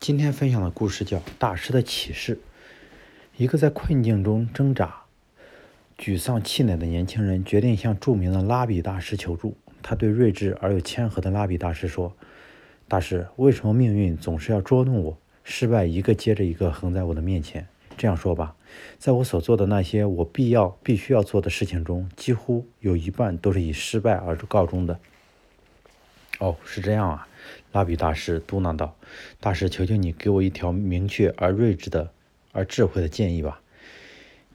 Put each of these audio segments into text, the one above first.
今天分享的故事叫《大师的启示》。一个在困境中挣扎、沮丧、气馁的年轻人，决定向著名的拉比大师求助。他对睿智而又谦和的拉比大师说：“大师，为什么命运总是要捉弄我？失败一个接着一个横在我的面前。这样说吧，在我所做的那些我必要、必须要做的事情中，几乎有一半都是以失败而告终的。”哦，是这样啊。拉比大师嘟囔道：“大师，求求你给我一条明确而睿智的、而智慧的建议吧。”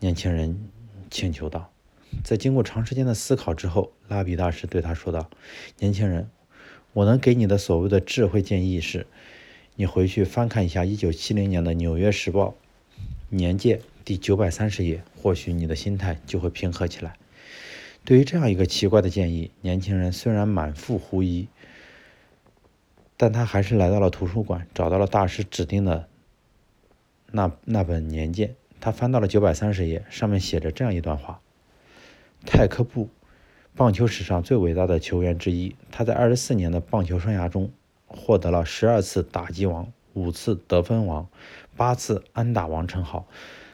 年轻人请求道。在经过长时间的思考之后，拉比大师对他说道：“年轻人，我能给你的所谓的智慧建议是，你回去翻看一下1970年的《纽约时报》年鉴第九百三十页，或许你的心态就会平和起来。”对于这样一个奇怪的建议，年轻人虽然满腹狐疑。但他还是来到了图书馆，找到了大师指定的那那本年鉴。他翻到了九百三十页，上面写着这样一段话：泰科布，棒球史上最伟大的球员之一。他在二十四年的棒球生涯中，获得了十二次打击王、五次得分王、八次安打王称号。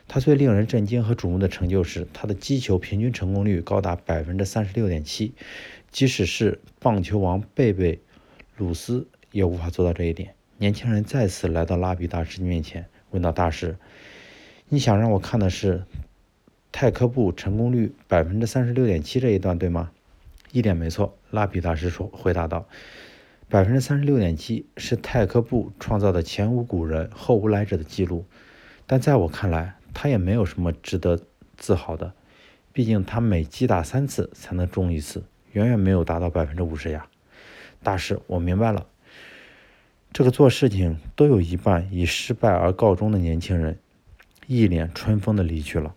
他最令人震惊和瞩目的成就是他的击球平均成功率高达百分之三十六点七，即使是棒球王贝贝鲁斯。也无法做到这一点。年轻人再次来到拉比大师面前，问道：“大师，你想让我看的是泰科布成功率百分之三十六点七这一段，对吗？”“一点没错。”拉比大师说，回答道：“百分之三十六点七是泰科布创造的前无古人后无来者的记录，但在我看来，他也没有什么值得自豪的。毕竟他每击打三次才能中一次，远远没有达到百分之五十呀。”“大师，我明白了。”这个做事情都有一半以失败而告终的年轻人，一脸春风的离去了。